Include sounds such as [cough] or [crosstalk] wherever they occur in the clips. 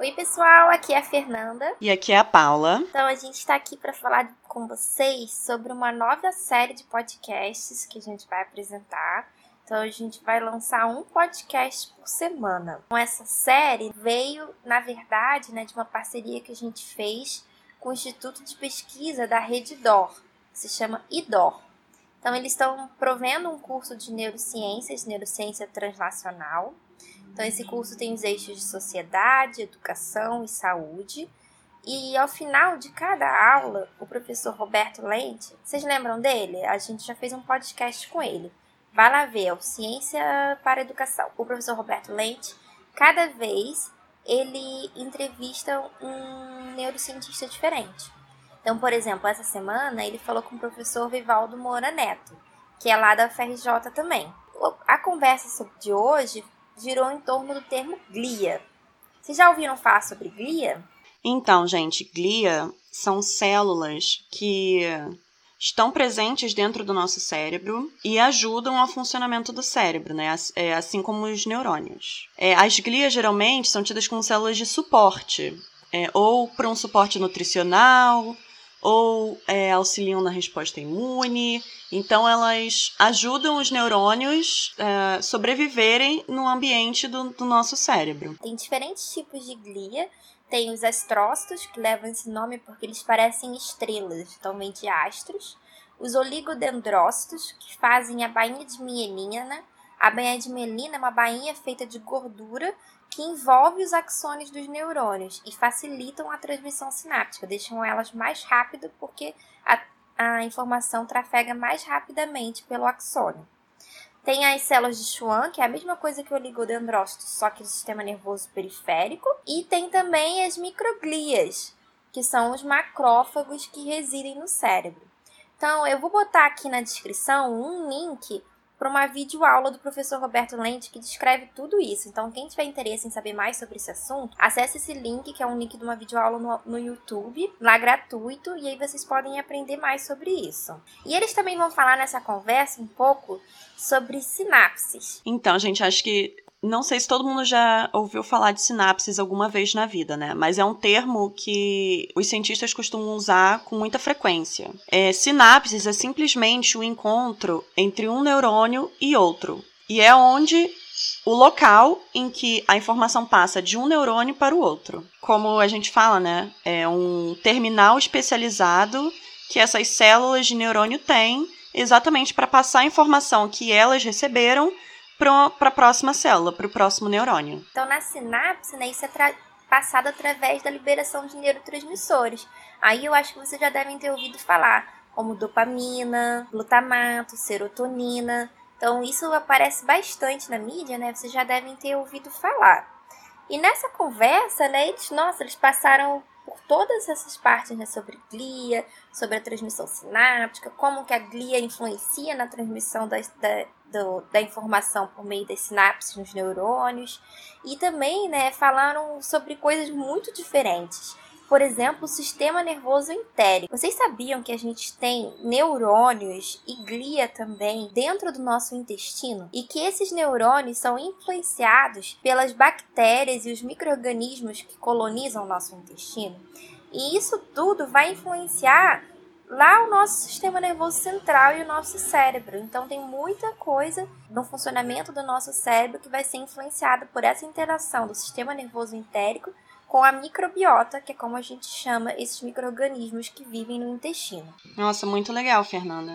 Oi, pessoal, aqui é a Fernanda. E aqui é a Paula. Então, a gente está aqui para falar com vocês sobre uma nova série de podcasts que a gente vai apresentar. Então, a gente vai lançar um podcast por semana. Então, essa série veio, na verdade, né, de uma parceria que a gente fez com o Instituto de Pesquisa da Rede DOR, que se chama IDOR. Então, eles estão provendo um curso de neurociências, neurociência translacional. Então, esse curso tem os eixos de sociedade, educação e saúde. E ao final de cada aula, o professor Roberto Lente, vocês lembram dele? A gente já fez um podcast com ele. Vai lá ver, é o Ciência para Educação. O professor Roberto Lente, cada vez ele entrevista um neurocientista diferente. Então, por exemplo, essa semana ele falou com o professor Vivaldo Moura Neto, que é lá da FRJ também. A conversa de hoje girou em torno do termo glia. Vocês já ouviram falar sobre glia? Então, gente, glia são células que estão presentes dentro do nosso cérebro e ajudam ao funcionamento do cérebro, né? É, assim como os neurônios. É, as glias geralmente são tidas como células de suporte, é, ou para um suporte nutricional, ou é, auxiliam na resposta imune. Então, elas ajudam os neurônios a é, sobreviverem no ambiente do, do, nosso cérebro. Tem diferentes tipos de glia. Tem os astrócitos, que levam esse nome porque eles parecem estrelas, então vem de astros. Os oligodendrócitos, que fazem a bainha de mielina. A bainha de mielina é uma bainha feita de gordura que envolve os axônios dos neurônios e facilitam a transmissão sináptica, deixam elas mais rápido porque a, a informação trafega mais rapidamente pelo axônio. Tem as células de Schwann, que é a mesma coisa que o oligodendrócito, só que do sistema nervoso periférico. E tem também as microglias, que são os macrófagos que residem no cérebro. Então, eu vou botar aqui na descrição um link para uma videoaula do professor Roberto Lente que descreve tudo isso. Então, quem tiver interesse em saber mais sobre esse assunto, acesse esse link, que é um link de uma videoaula no, no YouTube, lá gratuito, e aí vocês podem aprender mais sobre isso. E eles também vão falar nessa conversa um pouco sobre sinapses. Então, gente, acho que não sei se todo mundo já ouviu falar de sinapses alguma vez na vida, né? Mas é um termo que os cientistas costumam usar com muita frequência. É, sinapses é simplesmente o encontro entre um neurônio e outro. E é onde o local em que a informação passa de um neurônio para o outro. Como a gente fala, né? É um terminal especializado que essas células de neurônio têm exatamente para passar a informação que elas receberam para a próxima célula, para o próximo neurônio. Então, na sinapse, né, isso é passado através da liberação de neurotransmissores. Aí eu acho que vocês já devem ter ouvido falar, como dopamina, glutamato, serotonina. Então, isso aparece bastante na mídia, né? Vocês já devem ter ouvido falar. E nessa conversa, né, eles, nossa, eles passaram por todas essas partes né, sobre glia, sobre a transmissão sináptica, como que a glia influencia na transmissão da, da, do, da informação por meio das sinapses nos neurônios. E também né, falaram sobre coisas muito diferentes por exemplo, o sistema nervoso entérico. Vocês sabiam que a gente tem neurônios e glia também dentro do nosso intestino? E que esses neurônios são influenciados pelas bactérias e os micro-organismos que colonizam o nosso intestino? E isso tudo vai influenciar lá o nosso sistema nervoso central e o nosso cérebro. Então tem muita coisa no funcionamento do nosso cérebro que vai ser influenciada por essa interação do sistema nervoso entérico com a microbiota, que é como a gente chama esses micro-organismos que vivem no intestino. Nossa, muito legal, Fernanda.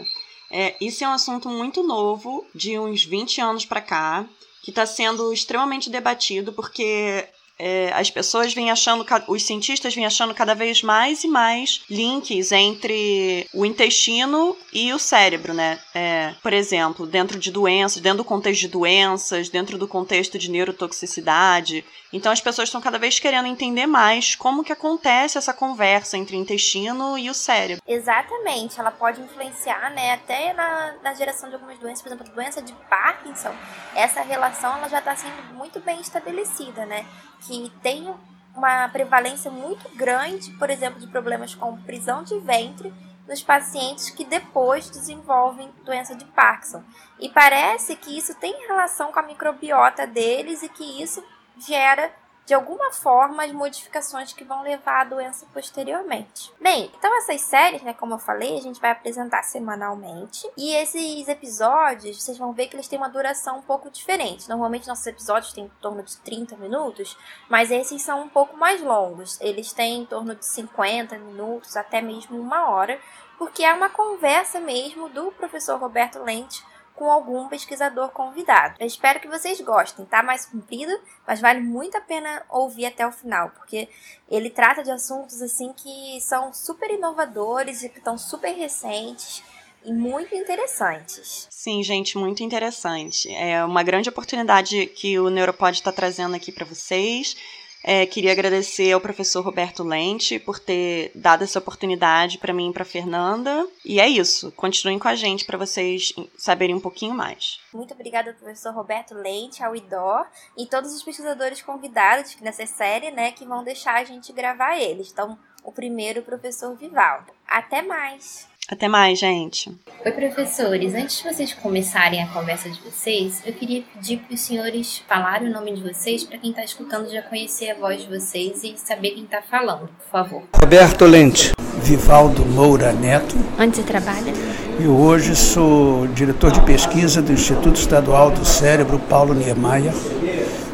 É, isso é um assunto muito novo, de uns 20 anos para cá, que está sendo extremamente debatido, porque é, as pessoas vêm achando, os cientistas vêm achando cada vez mais e mais links entre o intestino e o cérebro, né? É, por exemplo, dentro de doenças, dentro do contexto de doenças, dentro do contexto de neurotoxicidade. Então as pessoas estão cada vez querendo entender mais como que acontece essa conversa entre o intestino e o cérebro. Exatamente, ela pode influenciar, né, até na, na geração de algumas doenças, por exemplo, a doença de Parkinson. Essa relação ela já está sendo muito bem estabelecida, né? Que tem uma prevalência muito grande, por exemplo, de problemas com prisão de ventre nos pacientes que depois desenvolvem doença de Parkinson. E parece que isso tem relação com a microbiota deles e que isso gera de alguma forma as modificações que vão levar à doença posteriormente. Bem, então essas séries, né, como eu falei, a gente vai apresentar semanalmente e esses episódios, vocês vão ver que eles têm uma duração um pouco diferente. Normalmente nossos episódios têm em torno de 30 minutos, mas esses são um pouco mais longos. Eles têm em torno de 50 minutos, até mesmo uma hora, porque é uma conversa mesmo do professor Roberto Lente com algum pesquisador convidado. Eu espero que vocês gostem, tá? Mais comprido, mas vale muito a pena ouvir até o final, porque ele trata de assuntos assim que são super inovadores e que estão super recentes e muito interessantes. Sim, gente, muito interessante. É uma grande oportunidade que o Neuropod está trazendo aqui para vocês. É, queria agradecer ao professor Roberto Lente por ter dado essa oportunidade para mim e para Fernanda. E é isso. Continuem com a gente para vocês saberem um pouquinho mais. Muito obrigada ao professor Roberto Leite, ao IDOR e todos os pesquisadores convidados nessa série, né, que vão deixar a gente gravar eles. Então, o primeiro, o professor Vivaldo. Até mais! Até mais, gente. Oi, professores. Antes de vocês começarem a conversa de vocês, eu queria pedir para os senhores falarem o nome de vocês para quem está escutando já conhecer a voz de vocês e saber quem está falando, por favor. Roberto Lente. Vivaldo Moura Neto. Onde você trabalha? E hoje sou diretor de pesquisa do Instituto Estadual do Cérebro Paulo Niemeyer,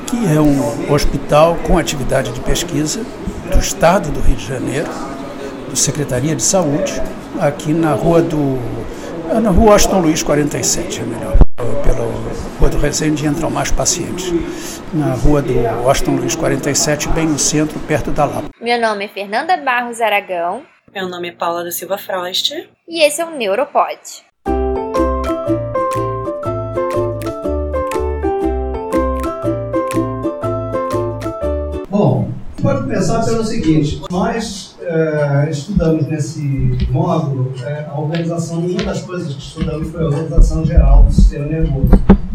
que é um hospital com atividade de pesquisa do Estado do Rio de Janeiro, do Secretaria de Saúde, aqui na rua do. É na rua Aston Luiz 47, é melhor. Pela rua do Resende entram mais pacientes. Na rua do Aston Luiz 47, bem no centro, perto da Lapa. Meu nome é Fernanda Barros Aragão. Meu nome é Paula da Silva Frost. E esse é o Neuropod. Bom, pode começar pelo seguinte: nós é, estudamos nesse módulo é, a organização, uma das coisas que estudamos foi a organização geral do sistema nervoso.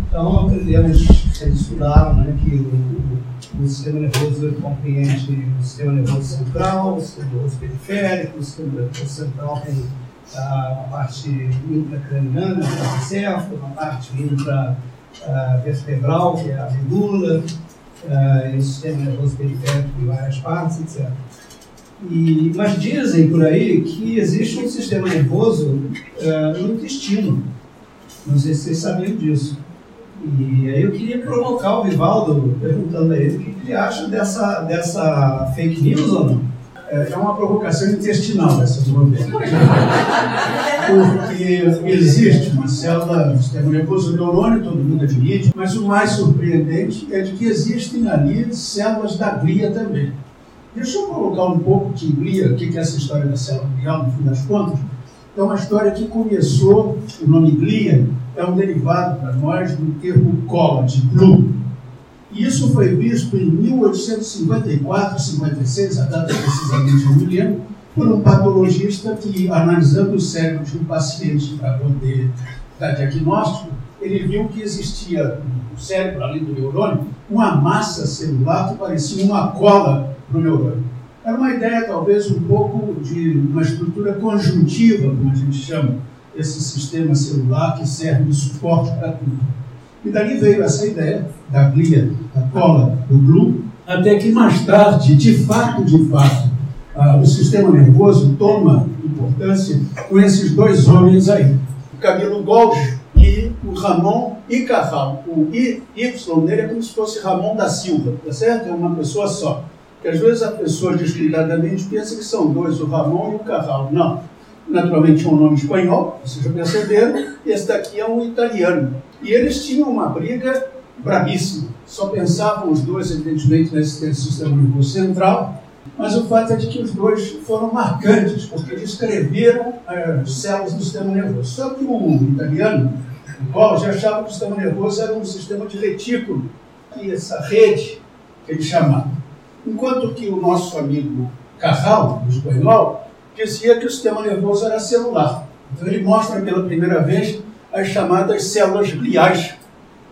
Então, aprendemos, eles estudaram né, que o, o, sistema nervoso compreende o sistema nervoso central, o sistema nervoso periférico, o sistema nervoso central tem a, a parte intracraniana, que é encéfalo, a parte indo para a vertebral, que é a medula, uh, e o sistema nervoso periférico em várias partes, etc. E, mas dizem por aí que existe um sistema nervoso uh, no intestino. Não sei se vocês sabiam disso. E aí eu queria provocar o Vivaldo, perguntando a ele o que ele acha dessa, dessa fake news ou não. É, é uma provocação intestinal essa do. Porque existe uma célula do sistema nervoso neurônio, todo mundo admite, mas o mais surpreendente é de que existem ali células da glia também. Deixa eu colocar um pouco de glia, o que é essa história da célula glial, no fim das contas. É uma história que começou, o nome glia é um derivado para nós do termo cola, de glue. E isso foi visto em 1854, 56, a data precisamente eu me lembro, por um patologista que, analisando o cérebro de um paciente para poder dar diagnóstico, ele viu que existia no cérebro, além do neurônio, uma massa celular que parecia uma cola para o neurônio. Era uma ideia, talvez, um pouco de uma estrutura conjuntiva, como a gente chama, esse sistema celular que serve de suporte para tudo. E dali veio essa ideia da glia, da cola, do glue, até que mais tarde, de fato, de fato, uh, o sistema nervoso toma importância com esses dois homens aí, o Camilo Golgi e o Ramon Icarral. O I, Y dele é como se fosse Ramon da Silva, tá certo? É uma pessoa só. Que às vezes a pessoa descuidadamente pensa que são dois, o Ramon e o Carral. Não. Naturalmente é um nome espanhol, vocês já perceberam, esse daqui é um italiano. E eles tinham uma briga bravíssima. Só pensavam os dois, evidentemente, nesse sistema nervoso central, mas o fato é de que os dois foram marcantes, porque descreveram as células do sistema nervoso. Só que o italiano, o já achava que o sistema nervoso era um sistema de retículo, e essa rede que ele chamava. Enquanto que o nosso amigo Carral, o espanhol, dizia que o sistema nervoso era celular. Então ele mostra pela primeira vez as chamadas células gliais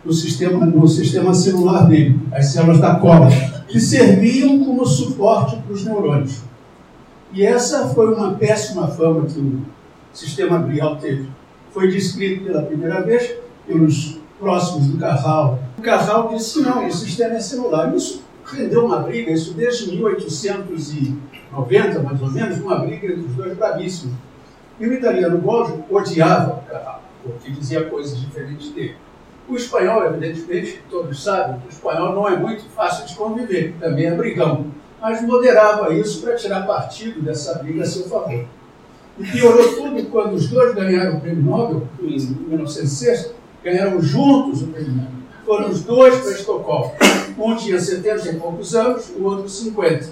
no sistema, no sistema celular dele, as células da cola, que serviam como suporte para os neurônios. E essa foi uma péssima fama que o sistema glial teve. Foi descrito pela primeira vez pelos próximos do Carral. O Carral disse: não, o sistema é celular. Isso rendeu uma briga, isso desde 1890, mais ou menos, uma briga entre os dois bravíssimos. E o italiano Boggio odiava o Carraro, porque dizia coisas diferentes dele. O espanhol, evidentemente, todos sabem que o espanhol não é muito fácil de conviver, também é brigão, mas moderava isso para tirar partido dessa briga a seu favor. E piorou tudo quando os dois ganharam o prêmio Nobel, em 1906, ganharam juntos o prêmio Nobel. Foram os dois para Estocolmo. Um tinha 70 e poucos anos, o outro 50.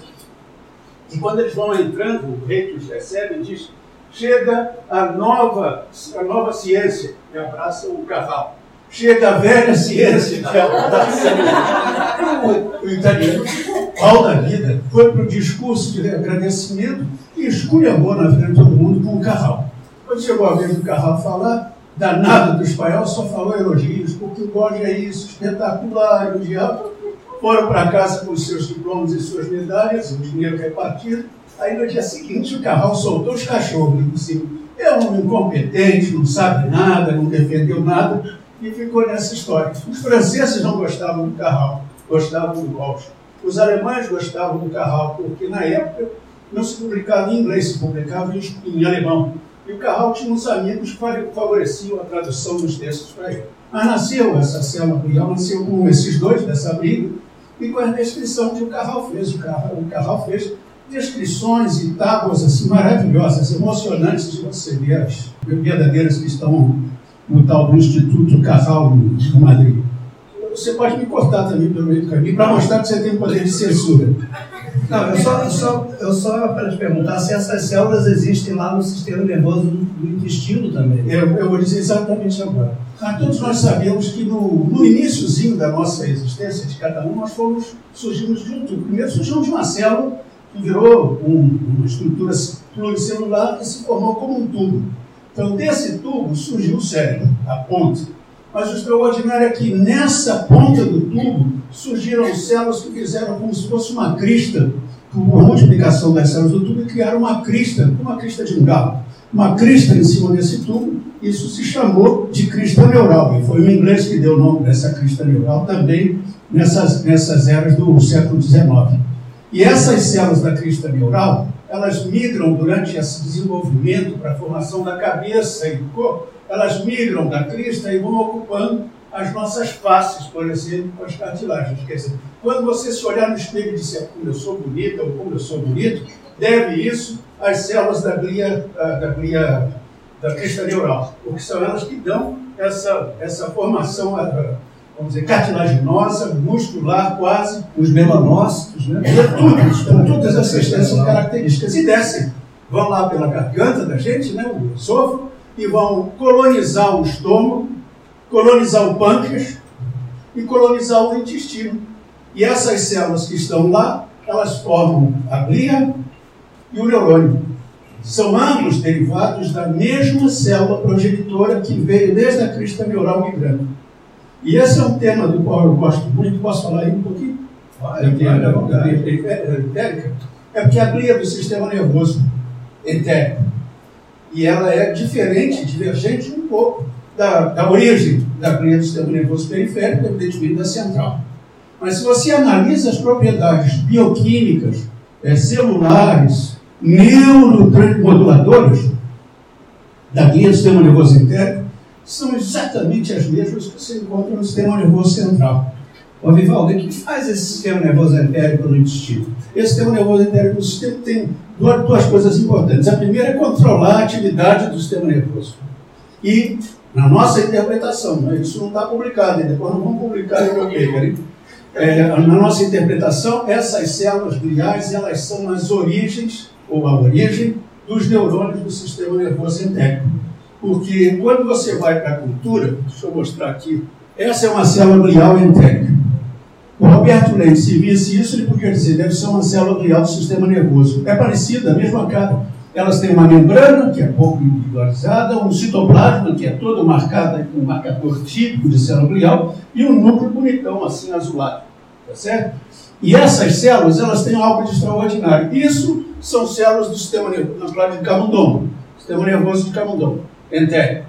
E quando eles vão entrando, o rei que os recebe diz: chega a nova, a nova ciência, e abraça o cavalo. Chega a velha ciência, que abraça o, o italiano. Pau da vida, foi para o discurso de agradecimento e esculhambou na frente de todo mundo com o Carral. Quando chegou a vez do Carral falar, danado do espanhol, só falou elogios, porque o Borges é isso, espetacular, o diabo. Foram para casa com os seus diplomas e suas medalhas, o dinheiro repartido. Aí no dia seguinte o Carral soltou os cachorros cima. É um incompetente, não sabe nada, não defendeu nada, e ficou nessa história. Os franceses não gostavam do Carral, gostavam do Borges. Os alemães gostavam do Carral, porque na época não se publicava em inglês, se publicava em, em alemão. E o Carral tinha uns amigos que favoreciam a tradução dos textos para ele. Mas nasceu essa célula Brial, nasceu com esses dois dessa briga e com a descrição que o Carral fez. O Carral, o Carral fez descrições e tábuas assim, maravilhosas, emocionantes de você ver as verdadeiras que estão no tal do Instituto Carral no Madrid. Você pode me cortar também pelo meio do caminho para mostrar que você tem poder de censura. Não, eu só, eu só, eu só para te perguntar se essas células existem lá no sistema nervoso do intestino também. Eu, eu vou dizer exatamente agora. Mas todos nós sabemos que no, no iníciozinho da nossa existência, de cada um, nós fomos, surgimos de um tubo. Primeiro surgimos de uma célula que virou um, uma estrutura pluricelular que se formou como um tubo. Então, desse tubo surgiu o cérebro, a ponte. Mas o extraordinário é que nessa ponta do tubo surgiram células que fizeram como se fosse uma crista, por multiplicação das células do tubo, e criaram uma crista, uma crista de um galo. Uma crista em cima desse tubo, isso se chamou de crista neural, e foi o inglês que deu o nome dessa crista neural também nessas, nessas eras do século XIX. E essas células da crista neural, elas migram durante esse desenvolvimento para a formação da cabeça e do corpo, elas migram da crista e vão ocupando as nossas faces, por exemplo, as cartilagens. Quer dizer, quando você se olhar no espelho e disser como eu sou bonita ou como eu sou bonito, deve isso às células da glia, da glia da crista neural, porque são elas que dão essa, essa formação, vamos dizer, cartilaginosa, muscular quase. Os melanócitos, né? Então, todas essas, essas características. E descem, vão lá pela garganta da gente, né, o esôfago, e vão colonizar o estômago, colonizar o pâncreas e colonizar o intestino. E essas células que estão lá, elas formam a glia e o neurônio. São ambos derivados da mesma célula progenitora que veio desde a crista neural migrando. E esse é um tema do qual eu gosto muito. Posso falar aí um pouquinho? Olha, eu tenho a vontade. É porque a glia do sistema nervoso etérico e ela é diferente, divergente um pouco da, da origem da glia do sistema nervoso periférico, evidentemente da central. Mas se você analisa as propriedades bioquímicas, é, celulares, neurotransmoduladoras da glia do sistema nervoso entérico, são exatamente as mesmas que você encontra no sistema nervoso central. Ô Vivaldo, o que faz esse sistema nervoso entérico no intestino? Esse sistema nervoso entérico no sistema tem duas, duas coisas importantes. A primeira é controlar a atividade do sistema nervoso. E, na nossa interpretação, né, isso não está publicado, depois não vamos publicar no meu paper? É, na nossa interpretação, essas células gliais elas são as origens, ou a origem, dos neurônios do sistema nervoso entérico. Porque quando você vai para a cultura, deixa eu mostrar aqui, essa é uma célula glial entérica. O Roberto Leite, se visse isso, ele podia dizer, deve ser uma célula glial do sistema nervoso. É parecida, a mesma cara. Elas têm uma membrana, que é pouco individualizada, um citoplasma, que é todo marcado com um marcador típico de célula glial, e um núcleo bonitão, assim, azulado. Tá certo? E essas células, elas têm algo de extraordinário. Isso são células do sistema nervoso, na de camundongo, sistema nervoso de camundongo, entérico.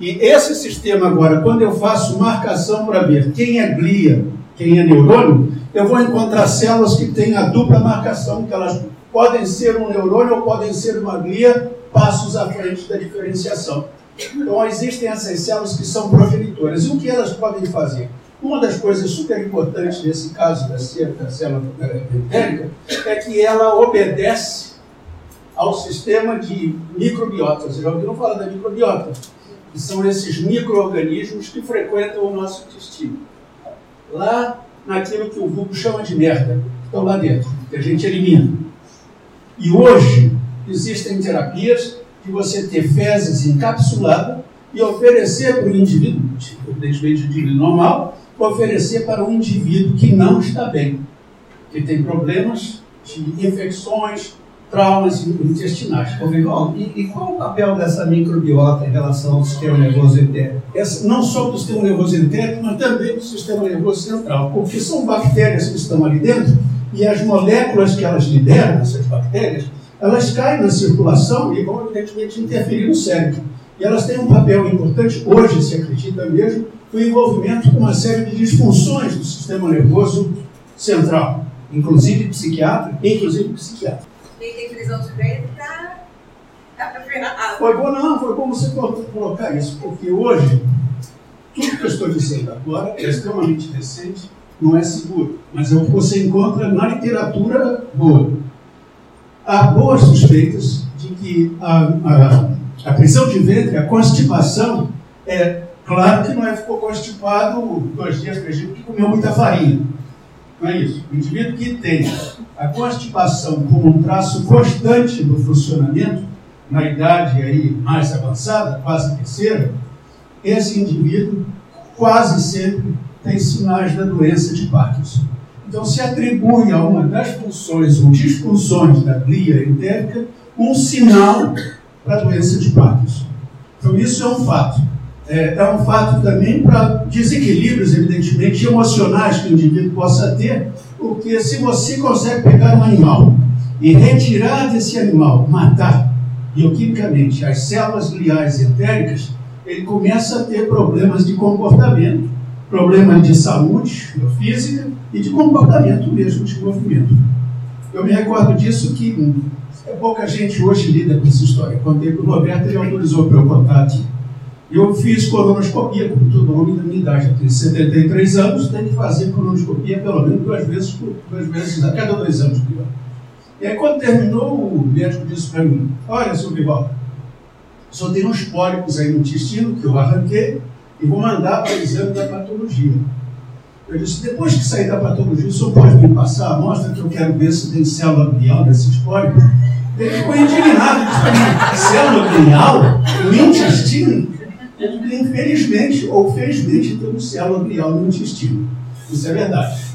E esse sistema agora, quando eu faço marcação para ver quem é glia, quem é neurônio, eu vou encontrar células que têm a dupla marcação, que elas podem ser um neurônio ou podem ser uma glia, passos à frente da diferenciação. Então, existem essas células que são progenitoras. E o que elas podem fazer? Uma das coisas super importantes nesse caso da célula entérica é que ela obedece ao sistema de microbiota. Você já ouviram falar da microbiota? Que são esses micro-organismos que frequentam o nosso intestino. Lá naquilo que o vulgo chama de merda, que estão lá dentro, que a gente elimina. E hoje existem terapias de você ter fezes encapsulada e oferecer para o indivíduo, evidentemente o indivíduo normal, oferecer para um indivíduo que não está bem, que tem problemas de infecções, traumas intestinais. Ô, Vigão, e, e, qual o papel dessa microbiota em relação ao sistema nervoso entérico? Essa, não só do sistema nervoso entérico, mas também do sistema nervoso central, porque são bactérias que estão ali dentro e as moléculas que elas lideram, essas bactérias, elas caem na circulação e vão, evidentemente, interferir no cérebro. E elas têm um papel importante, hoje se acredita mesmo, no envolvimento com uma série de disfunções do sistema nervoso central. Inclusive psiquiátrico? Inclusive psiquiátrico. Prisão de ventre está tá Foi bom, não, foi bom você colocar isso, porque hoje, tudo que eu estou dizendo agora é extremamente recente, não é seguro, mas é o que você encontra na literatura boa. Há boas suspeitas de que a, a, a prisão de ventre, a constipação, é claro que não é ficou constipado dois dias, três dias, porque comeu muita farinha. Não é isso. O indivíduo que tem a constipação como um traço constante do funcionamento, na idade aí mais avançada, quase terceira, esse indivíduo quase sempre tem sinais da doença de Parkinson. Então, se atribui a uma das funções ou disfunções da glia entérica um sinal para a doença de Parkinson. Então, isso é um fato. É, é um fato também para desequilíbrios, evidentemente, emocionais que o indivíduo possa ter, porque se você consegue pegar um animal e retirar desse animal, matar bioquimicamente as células gliais entéricas, ele começa a ter problemas de comportamento problemas de saúde física e de comportamento mesmo, de movimento. Eu me recordo disso que é pouca gente hoje lida com essa história. Contei para o Roberto, ele autorizou para eu contar aqui. Eu fiz colonoscopia, como todo homem da minha idade, eu tenho 73 anos, tem que fazer colonoscopia pelo menos duas vezes, duas vezes a cada dois anos. E aí, quando terminou, o médico disse para mim: Olha, seu Bival, só tem uns pólipos aí no intestino que eu arranquei e vou mandar para o exame da patologia. Eu disse, depois que sair da patologia, o senhor pode me passar a amostra que eu quero ver se tem célula glial desses pólipos? Ele ficou indignado, célula glial no intestino? Ele, infelizmente ou felizmente temos célula glial no intestino. Isso é verdade.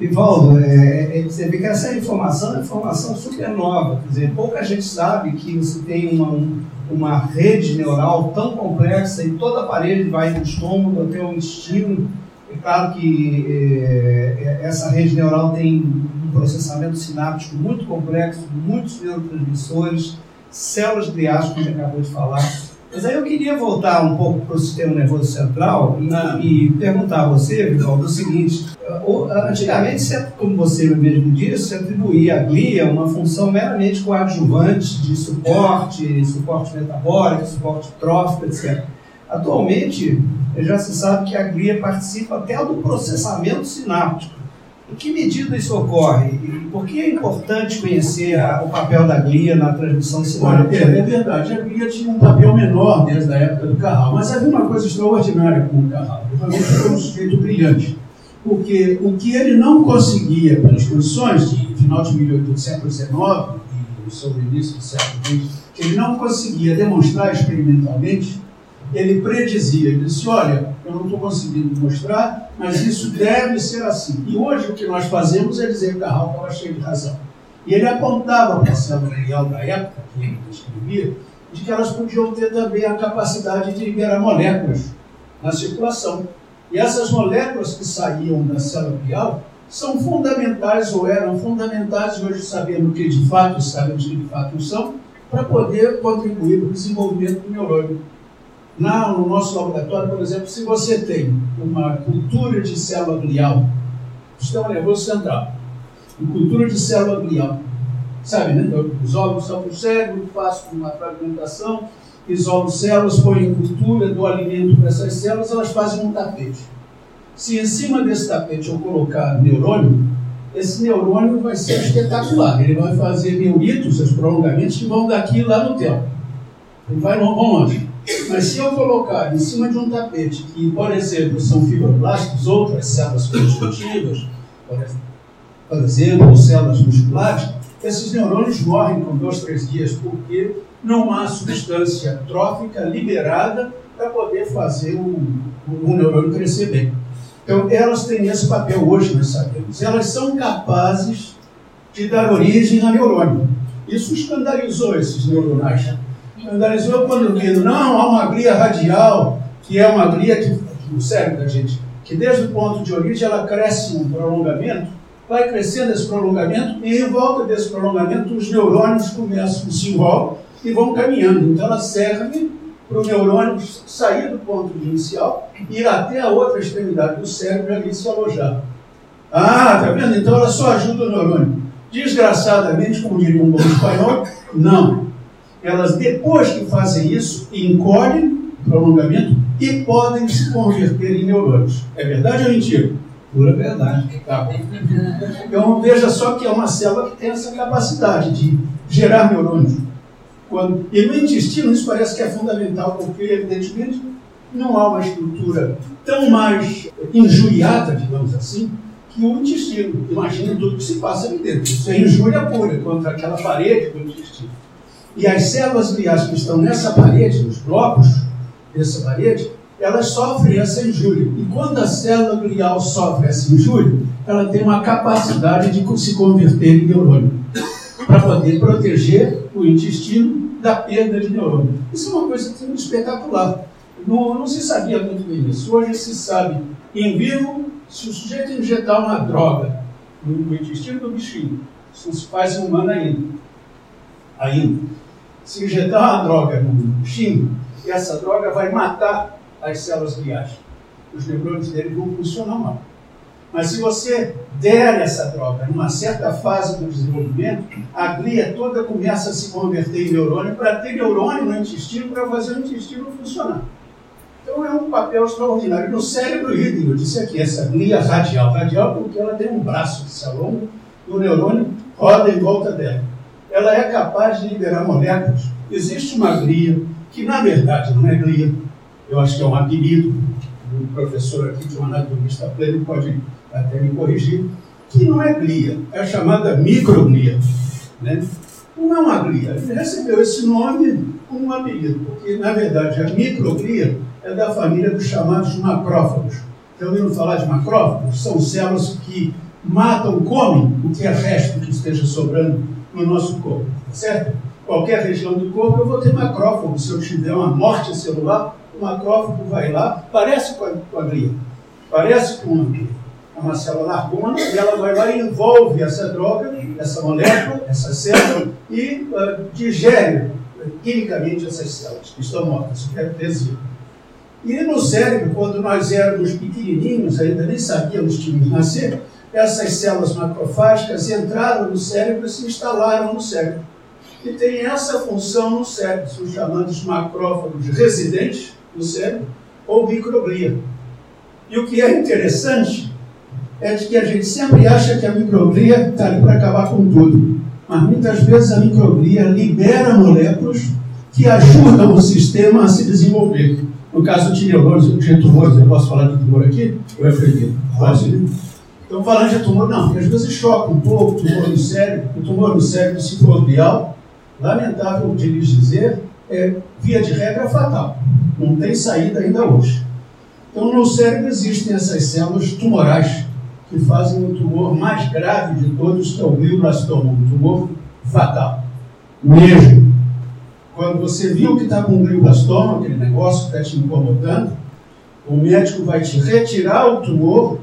Ivaldo, é, é, você vê que essa informação é informação super nova. Quer dizer, pouca gente sabe que você tem uma, um, uma rede neural tão complexa e toda a parede vai do estômago até o intestino. É claro que é, é, essa rede neural tem um processamento sináptico muito complexo, muitos neurotransmissores, células gliais, como a gente acabou de falar. Mas aí eu queria voltar um pouco para o sistema nervoso central e, ah. e perguntar a você, Vitor, o seguinte: antigamente, como você mesmo disse, se atribuía à glia uma função meramente coadjuvante de suporte, suporte metabólico, suporte trófico, etc. Atualmente, já se sabe que a glia participa até do processamento sináptico. Em que medida isso ocorre? E por que é importante conhecer a, o papel da glia na transmissão sináptica? É, é, verdade, a glia tinha um papel menor desde a época do Carral, mas havia uma coisa extraordinária com o Carral. Ele realmente foi um sujeito brilhante, porque o que ele não conseguia pelas condições de final de do século XIX e sobre o início do século XX, que ele não conseguia demonstrar experimentalmente, ele predizia, ele disse, olha, eu não estou conseguindo mostrar, mas isso deve ser assim. E hoje o que nós fazemos é dizer que Carral estava cheio de razão. E ele apontava para a célula real da época, que ele descrevia, de que elas podiam ter também a capacidade de liberar moléculas na circulação. E essas moléculas que saíam da célula glial são fundamentais ou eram fundamentais, hoje sabendo que de fato sabemos que de fato são, para poder contribuir para o desenvolvimento do. Na, no nosso laboratório, por exemplo, se você tem uma cultura de célula glial, sistema nervoso central, uma cultura de célula glial, sabe, né? Eu isolo só para o cérebro, faço uma fragmentação, isolo células, ponho cultura, dou alimento para essas células, elas fazem um tapete. Se em cima desse tapete eu colocar neurônio, esse neurônio vai ser espetacular. Ele vai fazer neuritos, os prolongamentos, que vão daqui lá no tempo. Ele vai longe. Mas se eu colocar em cima de um tapete, que, por exemplo, são fibroblásticos, outras células constitutivas, por exemplo, células musculares, esses neurônios morrem com dois, três dias, porque não há substância trófica liberada para poder fazer o, o, o neurônio crescer bem. Então, elas têm esse papel hoje, nós sabemos. Elas são capazes de dar origem a neurônio. Isso escandalizou esses neuronais. Escandalizou quando viram, não, há uma glia radial, que é uma glia que, no cérebro da gente, que desde o ponto de origem ela cresce um prolongamento, vai crescendo esse prolongamento, e em volta desse prolongamento os neurônios começam, se envolvem e vão caminhando. Então ela serve para o neurônio sair do ponto inicial e ir até a outra extremidade do cérebro e ali se alojar. Ah, tá vendo? Então ela só ajuda o neurônio. Desgraçadamente, como diria um bom espanhol, não. Elas, depois que fazem isso, encolhem prolongamento e podem se converter em neurônios. É verdade ou mentira? Pura verdade. Tá. Então veja só que é uma célula que tem essa capacidade de gerar neurônios. Quando, e no intestino isso parece que é fundamental, porque evidentemente não há uma estrutura tão mais injuriada, digamos assim, que o intestino. Imagina tudo que se passa ali dentro. Isso é injúria pura contra aquela parede do intestino. E as células gliais que estão nessa parede, nos blocos dessa parede, elas sofrem essa injúria. E quando a célula glial sofre essa injúria, ela tem uma capacidade de se converter em neurônio para poder proteger o intestino da perda de neurônio. Isso é uma coisa espetacular. Não, não se sabia muito bem isso. Hoje se sabe, em vivo, se o sujeito injetar uma droga no, no intestino do bichinho, isso não se faz em humano ainda. Ainda. Se injetar uma droga no bichinho, essa droga vai matar as células gliais. Os neurônios dele vão funcionar mal. Mas se você der essa droga numa certa fase do desenvolvimento, a glia toda começa a se converter em neurônio para ter neurônio no intestino para fazer o intestino funcionar. Então é um papel extraordinário. No cérebro hídrico, eu disse aqui, essa glia radial. Radial porque ela tem um braço que se alonga e o neurônio roda em volta dela. Ela é capaz de liberar moléculas. Existe uma glia, que na verdade não é glia, eu acho que é um apelido. O professor aqui de um anatomista pleno pode até me corrigir, que não é glia, é chamada microglia. Né? Não é uma glia, ele recebeu esse nome como um apelido, porque na verdade a microglia é da família dos chamados macrófagos. Já ouviram falar de macrófagos? São células que matam, comem o que é resto que esteja sobrando no nosso corpo, certo? Qualquer região do corpo eu vou ter macrófago. Se eu tiver uma morte celular, o macrófago vai lá, parece com a, com a glia, parece com uma glia é uma célula largona, e ela vai lá e envolve essa droga, essa molécula, essa célula, e uh, digere quimicamente essas células que estão mortas, isso quer dizer. E no cérebro, quando nós éramos pequenininhos, ainda nem sabíamos que nascer, essas células macrofágicas entraram no cérebro e se instalaram no cérebro. E tem essa função no cérebro, são chamados macrófagos residentes no cérebro, ou microglia. E o que é interessante é de que a gente sempre acha que a microglia está ali para acabar com tudo. Mas muitas vezes a microglia libera moléculas que ajudam o sistema a se desenvolver. No caso de neurônios, de tumores, eu posso falar de tumor aqui? Ou é proibido? Pode? Então, falando de tumor, não, porque às vezes choca um pouco tumor no cérebro. O tumor no cérebro, glial, lamentável de lhes dizer, é, via de regra, fatal. Não tem saída ainda hoje. Então, no cérebro existem essas células tumorais, que fazem o tumor mais grave de todos, que é o glioblastoma, um tumor fatal. Mesmo. Quando você viu que está com um glioblastoma, aquele negócio que está te incomodando, o médico vai te retirar o tumor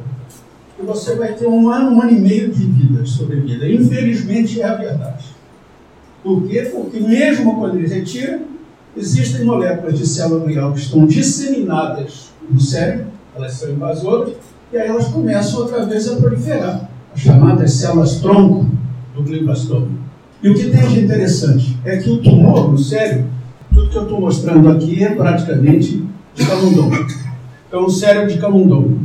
você vai ter um ano, um ano e meio de vida, de sobrevida. Infelizmente é a verdade. Por quê? Porque mesmo quando ele retira, existem moléculas de célula glial que estão disseminadas no cérebro, elas são invasoras, e aí elas começam outra vez a proliferar, as chamadas células tronco do glioblastoma. E o que tem de interessante é que o tumor no cérebro, tudo que eu estou mostrando aqui é praticamente de camundongo. Então, o cérebro de camundongo.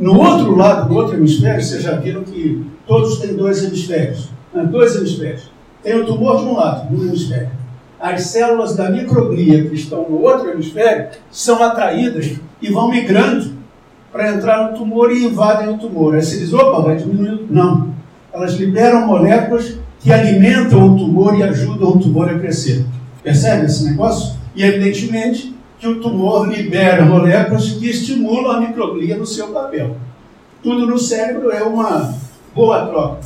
No outro lado, no outro hemisfério, vocês já viram que todos têm dois hemisférios. Né? Dois hemisférios. Tem o tumor de um lado, no hemisfério. As células da microglia que estão no outro hemisfério são atraídas e vão migrando para entrar no tumor e invadem o tumor. Aí você diz, opa, vai diminuindo. Não. Elas liberam moléculas que alimentam o tumor e ajudam o tumor a crescer. Percebe esse negócio? E evidentemente que o tumor libera moléculas que estimulam a microglia no seu papel. Tudo no cérebro é uma boa troca.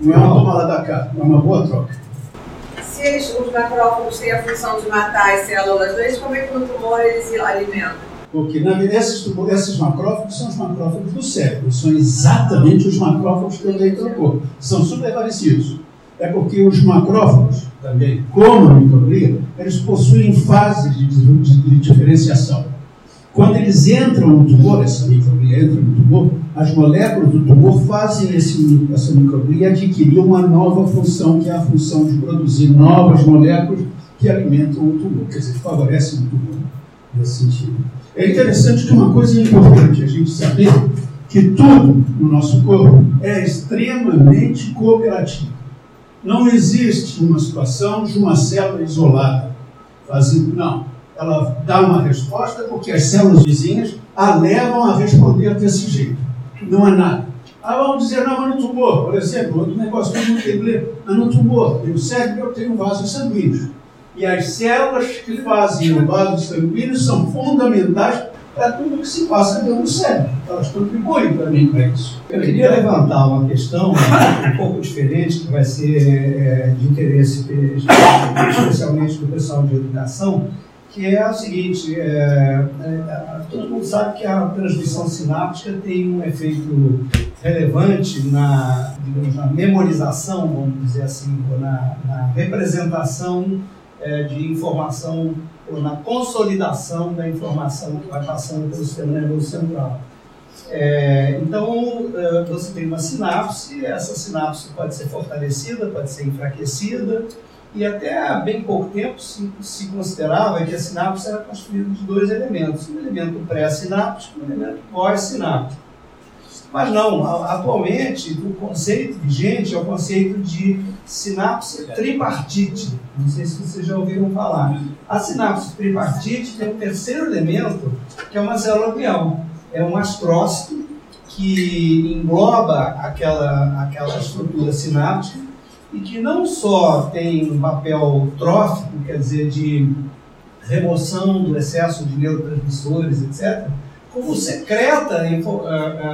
Não é uma toma lá da cá, é uma boa troca. Se eles, os macrófagos têm a função de matar as células doentes, como é que no tumor eles se alimentam? Porque na verdade esses, esses macrófagos são os macrófagos do cérebro, são exatamente os macrófagos que eu dei no corpo. São super parecidos. É porque os macrófagos, também, como a microglia, eles possuem fases de, de, de diferenciação. Quando eles entram no tumor, essa microglia entra no tumor, as moléculas do tumor fazem esse, essa microglia adquirir uma nova função, que é a função de produzir novas moléculas que alimentam o tumor, quer dizer, favorecem o tumor nesse sentido. É interessante que uma coisa importante a gente saber que tudo no nosso corpo é extremamente cooperativo. Não existe uma situação de uma célula isolada, fazendo, não ela dá uma resposta porque as células vizinhas a levam a responder desse jeito. Não há nada. Ah, vamos dizer, não, mas no tumor, por exemplo, outro negócio que não tenho ler, mas no tumor, no cérebro eu tenho vasos sanguíneos. E as células que fazem o vaso sanguíneo são fundamentais para tudo que se passa dentro do cérebro. Elas contribuem também para isso. Eu queria levantar uma questão um pouco diferente, que vai ser é, de interesse especialmente do pessoal de educação, que é o seguinte, é, é, todo mundo sabe que a transmissão sináptica tem um efeito relevante na, digamos, na memorização, vamos dizer assim, ou na, na representação é, de informação, ou na consolidação da informação que vai passando pelo sistema nervoso central. É, então, é, você tem uma sinapse, essa sinapse pode ser fortalecida, pode ser enfraquecida, e até há bem pouco tempo se, se considerava que a sinapse era construída de dois elementos, um elemento pré-sináptico e um elemento pós-sináptico. Mas não, atualmente o conceito vigente é o conceito de sinapse tripartite. Não sei se vocês já ouviram falar. A sinapse tripartite tem um terceiro elemento, que é uma célula glial. É um astrócito que engloba aquela, aquela estrutura sináptica e que não só tem um papel trófico, quer dizer, de remoção do excesso de neurotransmissores, etc., como secreta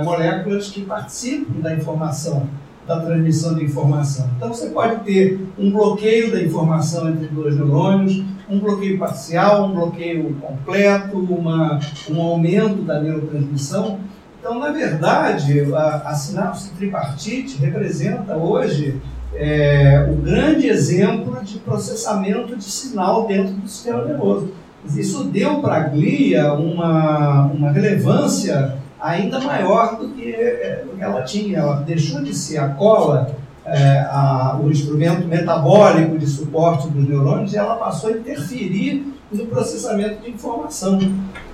moléculas que participam da informação, da transmissão de informação. Então você pode ter um bloqueio da informação entre dois neurônios, um bloqueio parcial, um bloqueio completo, uma, um aumento da neurotransmissão. Então, na verdade, a, a sinapse tripartite representa hoje é, o grande exemplo de processamento de sinal dentro do sistema nervoso. Isso deu para a glia uma, uma relevância ainda maior do que, é, que ela tinha. Ela deixou de ser a cola, é, a, o instrumento metabólico de suporte dos neurônios, e ela passou a interferir no processamento de informação.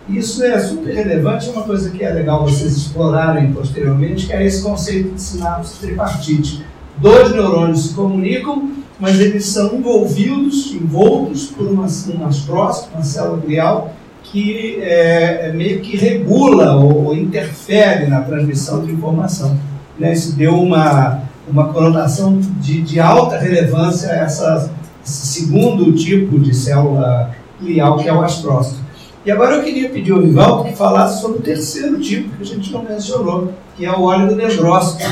Isso é super relevante, é uma coisa que é legal vocês explorarem posteriormente, que é esse conceito de sinapse tripartite dois neurônios se comunicam, mas eles são envolvidos, envoltos por uma, uma astrócito, uma célula glial, que é, é, meio que regula ou, ou, interfere na transmissão de informação. Né? Isso deu uma, uma conotação de, de alta relevância a essa, esse segundo tipo de célula glial, que é o astrócito. E agora eu queria pedir ao Rivaldo que falasse sobre o terceiro tipo que a gente não mencionou, que é o óleo dendrócito.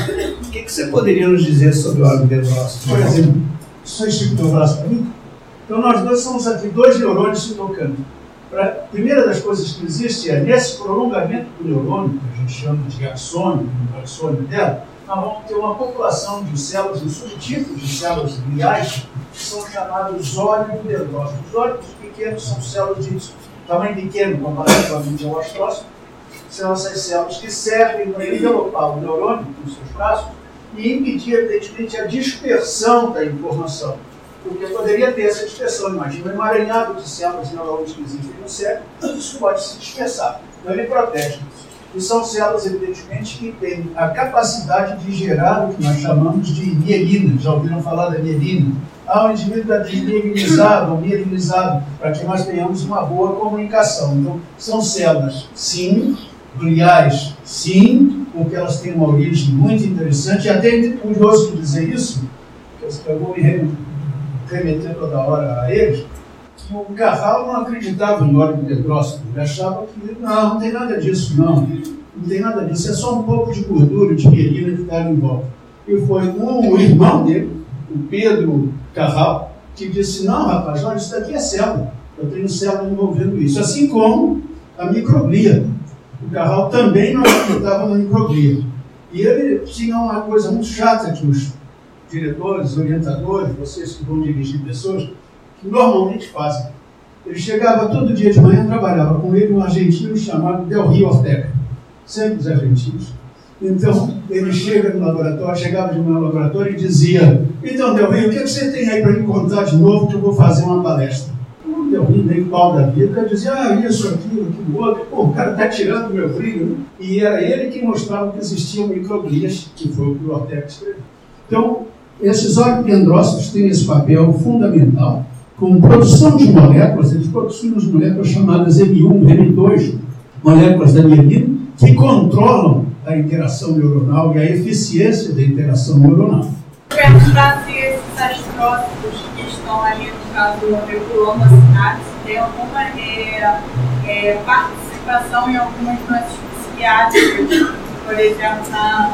O que, que você poderia nos dizer sobre o óleo dendrócito? Por exemplo, só estica o teu braço para mim. Então nós dois somos aqui dois neurônios se tocando. A primeira das coisas que existe é nesse prolongamento do neurônio, que a gente chama de axônio, o axônio dela, nós vamos ter uma população de células, um subtipo de células gliais, que são chamados oligodendrócitos. Os ólidos pequenos são células de tamanho pequeno comparativamente ao astrócito, são essas células que servem para envelopar o neurônio com seus braços e impedir, evidentemente, a dispersão da informação. Porque poderia ter essa dispersão, imagina um emaranhado de células que existem no cérebro, isso pode se dispersar. Então ele protege. E são células, evidentemente, que têm a capacidade de gerar o que nós chamamos de mielina. Já ouviram falar da mielina? Ah, o indivíduo está desmielinizado ou mielinizado, para que nós tenhamos uma boa comunicação. Então, são células, sim, gliais, sim, porque elas têm uma origem muito interessante, e até é curioso dizer isso, eu vou me remeter toda hora a eles, que o Carral não acreditava em óleo pedróxido, ele achava que não, não tem nada disso, não, não tem nada disso, é só um pouco de gordura, de mielina que está em volta. E foi o irmão dele, o Pedro Carral, que disse, não rapaz, olha, isso daqui é célula, eu tenho célula envolvendo isso, assim como a microglia, o Carral também não acreditava na microglia. E ele tinha uma coisa muito chata que os diretores, orientadores, vocês que vão dirigir pessoas, que normalmente fazem. Ele chegava todo dia de manhã, trabalhava com ele um argentino chamado Del Rio Ortega, sempre os argentinos. Então, ele chega no laboratório, chegava de manhã no laboratório e dizia: Então, Del Rio, o que você tem aí para me contar de novo que eu vou fazer uma palestra? eu ri meio pau da vida, dizia, ah, isso, aquilo, aquilo outro. Pô, o cara está tirando o meu brilho. Né? E era ele que mostrava que existiam microglias, que foi o que o Ortega escreveu. Então, esses oligodendrócitos têm esse papel fundamental. Com produção de moléculas, eles produzem as moléculas chamadas M1, M2, moléculas da mielina, que controlam a interação neuronal e a eficiência da interação neuronal. Perguntar se esses astrócitos que estão ali caso do Neuroma Sinapse, tem alguma é, é, participação em algumas doenças psiquiátricas, por exemplo, na,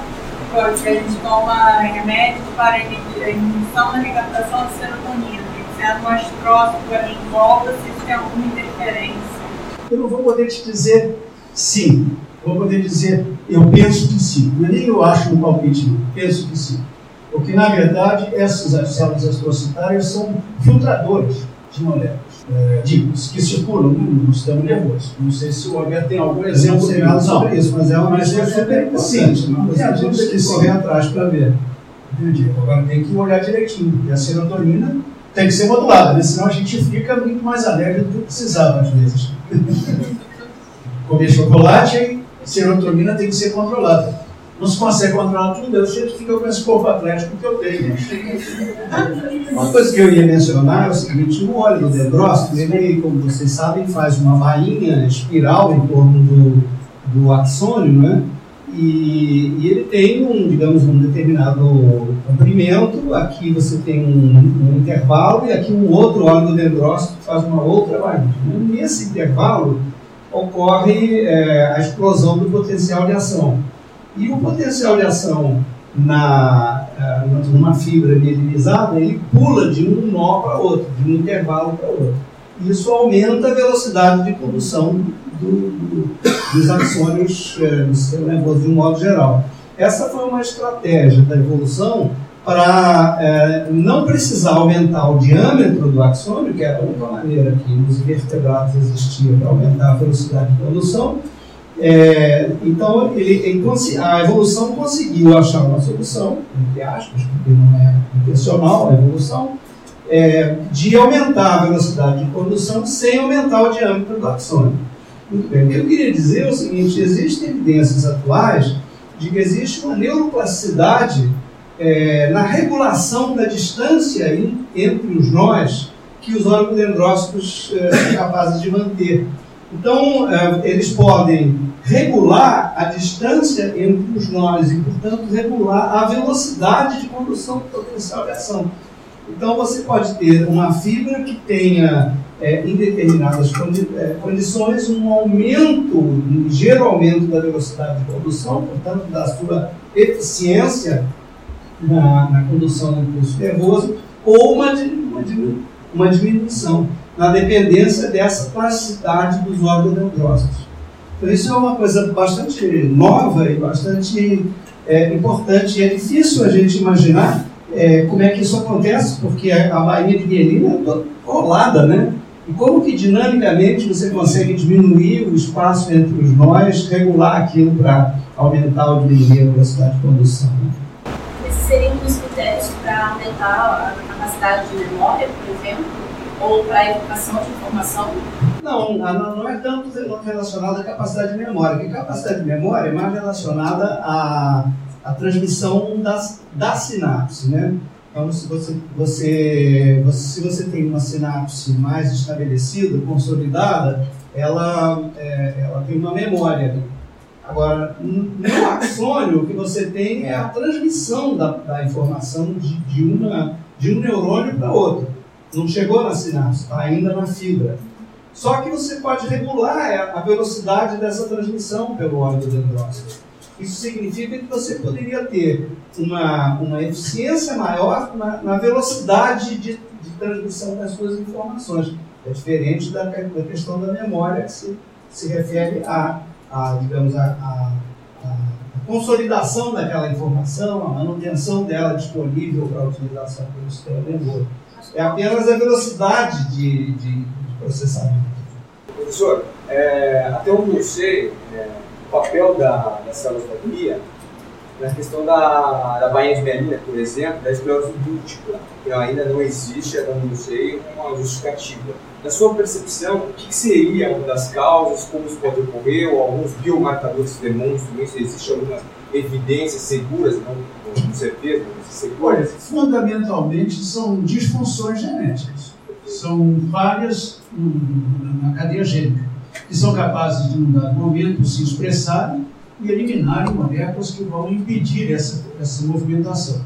que a gente toma remédios para inibição da recaptação de serotonina, sendo um astrócito ali em volta, se tem alguma interferência. Eu não vou poder te dizer sim, vou poder dizer eu penso que sim, não é nem eu acho no palpite, não. penso que sim. Porque, na verdade, essas células astrocitárias são filtradores de moléculas, é, de, que circulam no sistema nervoso. Não sei se o Alberto tem algum exemplo nada sobre isso, mas é uma mas é super importante. Uma coisa que temos que correr atrás para ver. Entendi. Agora tem que olhar direitinho. E a serotonina tem que ser modulada, né? senão a gente fica muito mais alegre do que precisava, às vezes. [laughs] Comer chocolate e serotonina tem que ser controlada não se consegue controlar tudo, eu sempre fico com esse corpo atlético que eu tenho. Uma coisa que eu ia mencionar é o seguinte: o óleo do dendrócito, ele, como vocês sabem, faz uma bainha espiral em torno do, do axônio, né? E, e, ele tem um, digamos, um determinado comprimento, aqui você tem um, um intervalo e aqui um outro óleo do dendrócito faz uma outra bainha. Nesse intervalo ocorre é, a explosão do potencial de ação. E o potencial de ação na, eh, numa fibra mielinizada, ele pula de um nó para outro, de um intervalo para outro. Isso aumenta a velocidade de condução do, do, dos axônios é, do sistema nervoso de um modo geral. Essa foi uma estratégia da evolução para é, não precisar aumentar o diâmetro do axônio, que era a única maneira que nos vertebrados existia para aumentar a velocidade de condução, é, então, ele, a evolução conseguiu achar uma solução, entre aspas, porque não é intencional a evolução, é, de aumentar a velocidade de condução sem aumentar o diâmetro do axônio. Muito bem. O que eu queria dizer é o seguinte: existem evidências atuais de que existe uma neuroplasticidade é, na regulação da distância entre os nós que os oligodendrócitos é, são capazes de manter. Então, é, eles podem regular a distância entre os nós e, portanto, regular a velocidade de condução do potencial de ação. Então, você pode ter uma fibra que tenha, é, em determinadas condi é, condições, um aumento, um ligeiro aumento da velocidade de condução, portanto, da sua eficiência na, na condução do impulso nervoso, ou uma, uma, uma diminuição, na dependência dessa plasticidade dos órgãos neurônicos. Então, isso é uma coisa bastante nova e bastante é, importante. É difícil a gente imaginar é, como é que isso acontece, porque a, a Baía de Mielina é toda colada, né? E como que dinamicamente você consegue diminuir o espaço entre os nós, regular aquilo para aumentar ou diminuir a velocidade de condução? Né? Esses seriam os critérios para aumentar a capacidade de memória, por exemplo, ou para a evocação de informação? Não, não é tanto relacionado à capacidade de memória, porque capacidade de memória é mais relacionada à, à transmissão das, da sinapse, né? Então, se você, você, você, se você tem uma sinapse mais estabelecida, consolidada, ela, é, ela tem uma memória. Agora, no axônio, o que você tem é a transmissão da, da informação de, de, uma, de um neurônio para outro. Não chegou na sinapse, está ainda na fibra. Só que você pode regular a velocidade dessa transmissão pelo óleo dendrócito. Isso significa que você poderia ter uma, uma eficiência maior na, na velocidade de, de, transmissão das suas informações. É diferente da, da questão da memória, que se, se refere a, a digamos, a, a, a, consolidação daquela informação, a manutenção dela disponível para utilização pelo sistema nervoso. É apenas a velocidade de, de, de processamento. Professor, é, até onde eu sei, é papel da, das células da glia na questão da, da bainha de melanina, por exemplo, da esclerose múltipla, que ainda não existe, até onde eu sei, uma justificativa. Na sua percepção, o que seria uma das causas, como isso pode ocorrer, ou alguns biomarcadores que demonstram isso? Existem algumas evidências seguras, não com certeza, mas seguras? Olha, fundamentalmente são disfunções genéticas. São falhas na cadeia gênica que são capazes de, num dado momento, se expressarem e eliminarem moléculas que vão impedir essa, essa movimentação.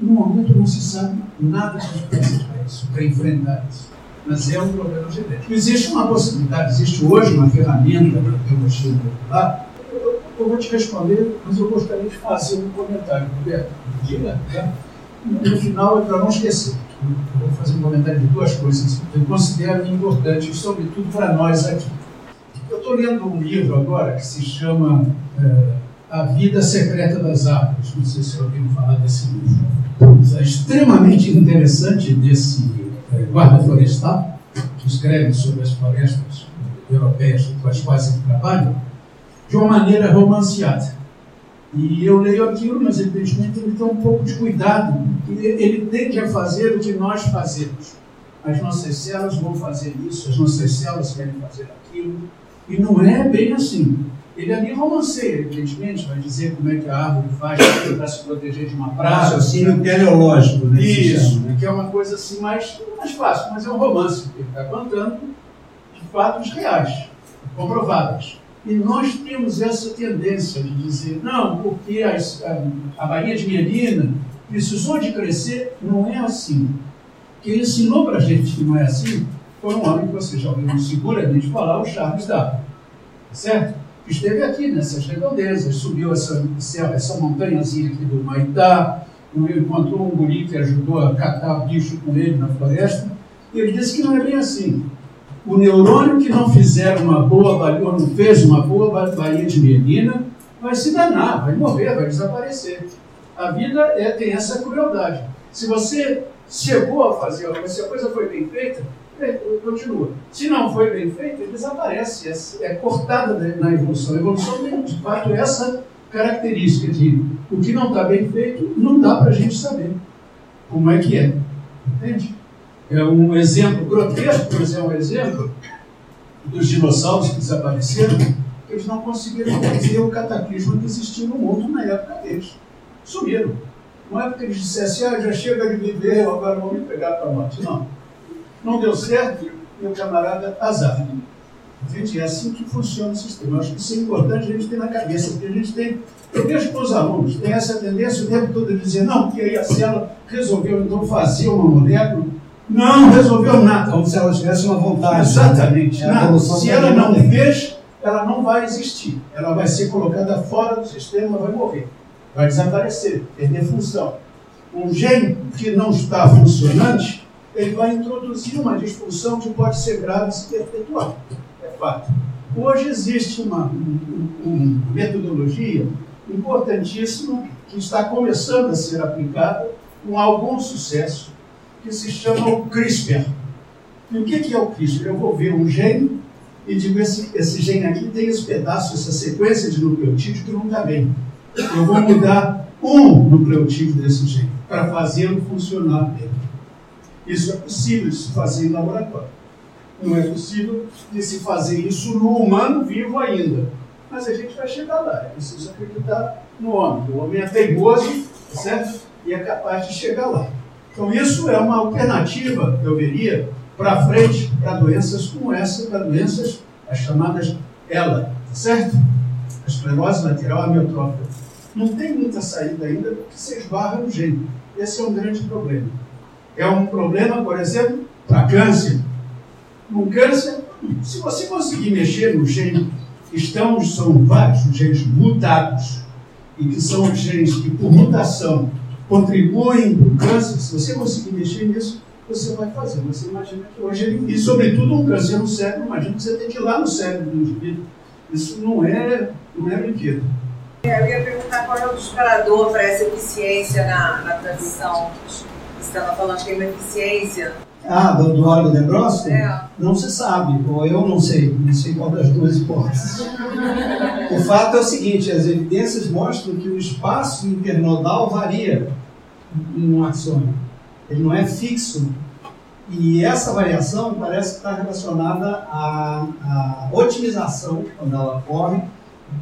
No momento não se sabe nada para isso, para enfrentar isso. Mas é um problema genético. Existe uma possibilidade, existe hoje uma ferramenta para biologia molecular. Eu, eu vou te responder, mas eu gostaria de fazer um comentário, Roberto. Diga, tá? No final, é para não esquecer. Vou fazer um comentário de duas coisas que eu considero importantes, sobretudo para nós aqui. Eu estou lendo um livro agora que se chama é, A Vida Secreta das Árvores. Não sei se ouviram falar desse livro. É extremamente interessante desse é, guarda florestal, que escreve sobre as florestas europeias com as quais ele trabalha, de uma maneira romanceada. E eu leio aquilo, mas evidentemente ele tem um pouco de cuidado. Ele tende a fazer o que nós fazemos. As nossas células vão fazer isso, as nossas células querem fazer aquilo. E não é bem assim. Ele ali romanceia, evidentemente, vai dizer como é que a árvore faz para se proteger de uma praga. Raciocínio teleológico, né? Isso, né? que é uma coisa assim mais, mais fácil, mas é um romance. Ele está contando de fatos reais, comprovados. E nós temos essa tendência de dizer, não, porque a, a, a Baía de Mielina precisou de crescer, não é assim. Quem ensinou para a gente que não é assim foi um homem que você já ouviu seguramente falar, o Charles Darwin. Certo? Que esteve aqui nessas redondezas, subiu essa, essa montanhazinha aqui do Maitá, encontrou um guri que ajudou a catar bicho com ele na floresta, e ele disse que não é bem assim. O neurônio que não fizer uma boa baía, não fez uma boa baía de menina, vai se danar, vai morrer, vai desaparecer. A vida é, tem essa crueldade. Se você chegou a fazer, se a coisa foi bem feita, continua. Se não foi bem feito, ele desaparece, é, é cortada na evolução. A evolução tem, de fato, essa característica de o que não está bem feito, não dá para a gente saber como é que é. Entende? É um exemplo grotesco, mas é um exemplo dos dinossauros que desapareceram, que eles não conseguiram fazer o cataclismo que existia no mundo na época deles. Sumiram. Não é porque eles dissessem, ah, já chega de viver, agora vão me pegar para a morte. Não não deu certo, meu camarada, azar. Gente, é assim que funciona o sistema. Acho que isso é importante a gente ter na cabeça, porque a gente tem, eu vejo com os alunos, tem essa tendência o tempo todo de dizer, não, porque aí a célula resolveu então fazer uma molécula. Não resolveu nada. Como se ela tivesse uma vontade. Exatamente. Nada. Se ela não fez, ela não vai existir. Ela vai ser colocada fora do sistema, vai morrer. Vai desaparecer, perder função. Um gene que não está funcionante, ele vai introduzir uma disfunção que pode ser grave e se perpetuar. É fato. Hoje existe uma, uma metodologia importantíssima que está começando a ser aplicada com algum sucesso, que se chama o CRISPR. E o que é o CRISPR? Eu vou ver um gene e digo, esse, esse gene aqui tem esse pedaço, essa sequência de nucleotídeo que não está bem. Eu vou mudar um nucleotídeo desse gene para fazê-lo funcionar bem. Isso é possível de se fazer em laboratório. Não é possível de se fazer isso no humano vivo ainda. Mas a gente vai chegar lá. É preciso acreditar no homem. O homem é teimoso, certo? E é capaz de chegar lá. Então, isso é uma alternativa, eu veria, para frente, para doenças como essa, para doenças as chamadas ELA, certo? A esclerose lateral amiotrófica. Não tem muita saída ainda porque se esbarra no gene. Esse é um grande problema. É um problema, por exemplo, para câncer. No câncer, se você conseguir mexer no gene, estão, são vários genes mutados, e que são os genes que, por mutação, contribuem para o câncer, se você conseguir mexer nisso, você vai fazer. Você imagina que hoje, e sobretudo um câncer no cérebro, imagina que você tem que ir lá no cérebro do indivíduo. Isso não é, não é brinquedo. Eu ia perguntar qual é o disparador para essa eficiência na, na transição. Você estava falando que tem uma eficiência. Ah, do, do órgão necrótico? É. Não se sabe, ou eu não sei, não sei qual das duas hipóteses. o fato é o seguinte: as evidências mostram que o espaço internodal varia em um axônio ele não é fixo. E essa variação parece estar relacionada à, à otimização, quando ela ocorre,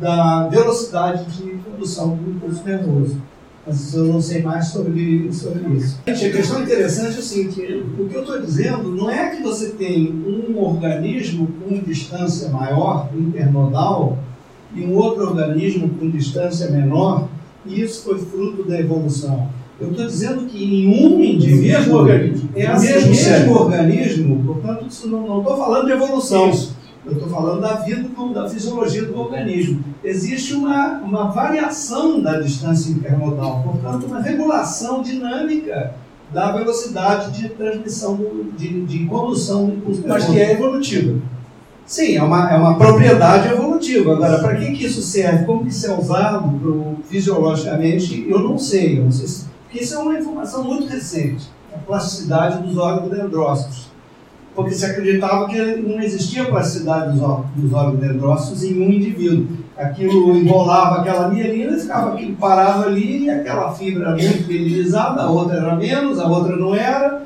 da velocidade de produção do impulso nervoso. Mas eu não sei mais sobre, sobre isso. A questão interessante é o seguinte: o que eu estou dizendo não é que você tem um organismo com distância maior, internodal, e um outro organismo com distância menor, e isso foi fruto da evolução. Eu estou dizendo que em um indivíduo é assim, mesmo, mesmo organismo, portanto, isso não estou falando de evolução. Isso. Eu estou falando da vida, da fisiologia do organismo. Existe uma, uma variação da distância intermodal, portanto, uma regulação dinâmica da velocidade de transmissão, de, de condução do impulso Mas que é evolutiva. Sim, é uma, é uma propriedade evolutiva. Agora, para que, que isso serve? Como que isso é usado pro, fisiologicamente? Eu não sei. Eu não sei se porque isso é uma informação muito recente, a plasticidade dos órgãos dendrócitos. Porque se acreditava que não existia plasticidade dos órgãos, dos órgãos dendrócitos em um indivíduo. Aquilo enrolava aquela mielina, ficava aquilo parado ali, e aquela fibra era muito mielinizada, a outra era menos, a outra não era.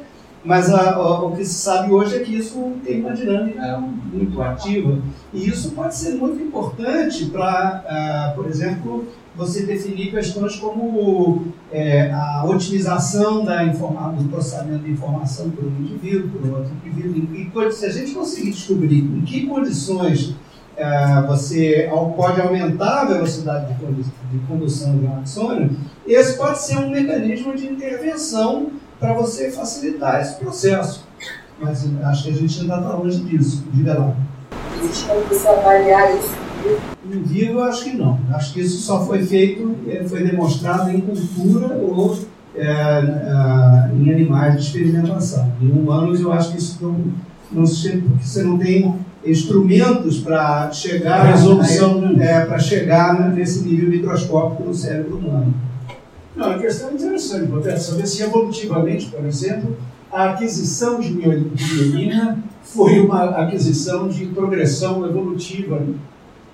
Mas a, a, o que se sabe hoje é que isso tem uma dinâmica muito ativa. E isso pode ser muito importante para, uh, por exemplo, você definir questões como é, a otimização da do processamento de informação por um indivíduo, por outro indivíduo. E, se a gente conseguir descobrir em que condições é, você pode aumentar a velocidade de condução de um axônio, esse pode ser um mecanismo de intervenção para você facilitar esse processo. Mas acho que a gente ainda está longe disso. Diga lá. Existe como você avaliar isso em vivo, eu acho que não. Acho que isso só foi feito, eh, foi demonstrado em cultura ou é, é, em animais de experimentação. Em humanos, eu acho que isso não, não se porque você não tem instrumentos para chegar resolução, é, para chegar nesse nível microscópico no cérebro humano. Não, a questão é interessante, Roberto, saber se evolutivamente, por exemplo, a aquisição de mielina foi uma aquisição de progressão evolutiva né?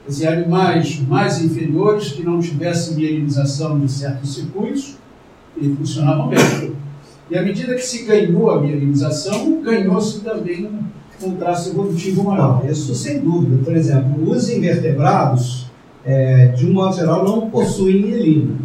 Quer animais mais inferiores que não tivessem mielinização de certos circuitos e funcionavam bem. E à medida que se ganhou a mielinização, ganhou-se também um, traço evolutivo maior. Isso sem dúvida. Por exemplo, os invertebrados, é, de um modo geral, não possuem mielina.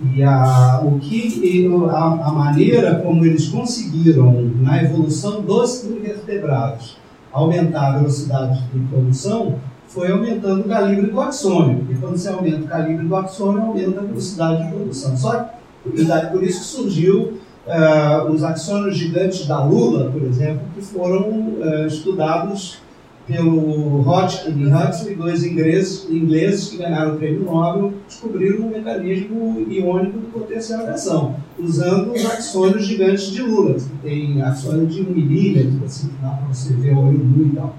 E a, o que, a, a maneira como eles conseguiram, na evolução dos invertebrados, aumentar a velocidade de produção foi aumentando o calibre do axônio. E quando você aumenta o calibre do axônio, aumenta a velocidade de produção. Só que, por isso que surgiu uh, os axônios gigantes da Lula, por exemplo, que foram uh, estudados pelo Hodgkin e Huxley, dois ingleses, ingleses que ganharam o prêmio Nobel, descobriram um mecanismo iônico de potencialização, usando os axônios gigantes de Lula, que tem axônio de um milímetro, assim, dá para você ver o olho nu e tal.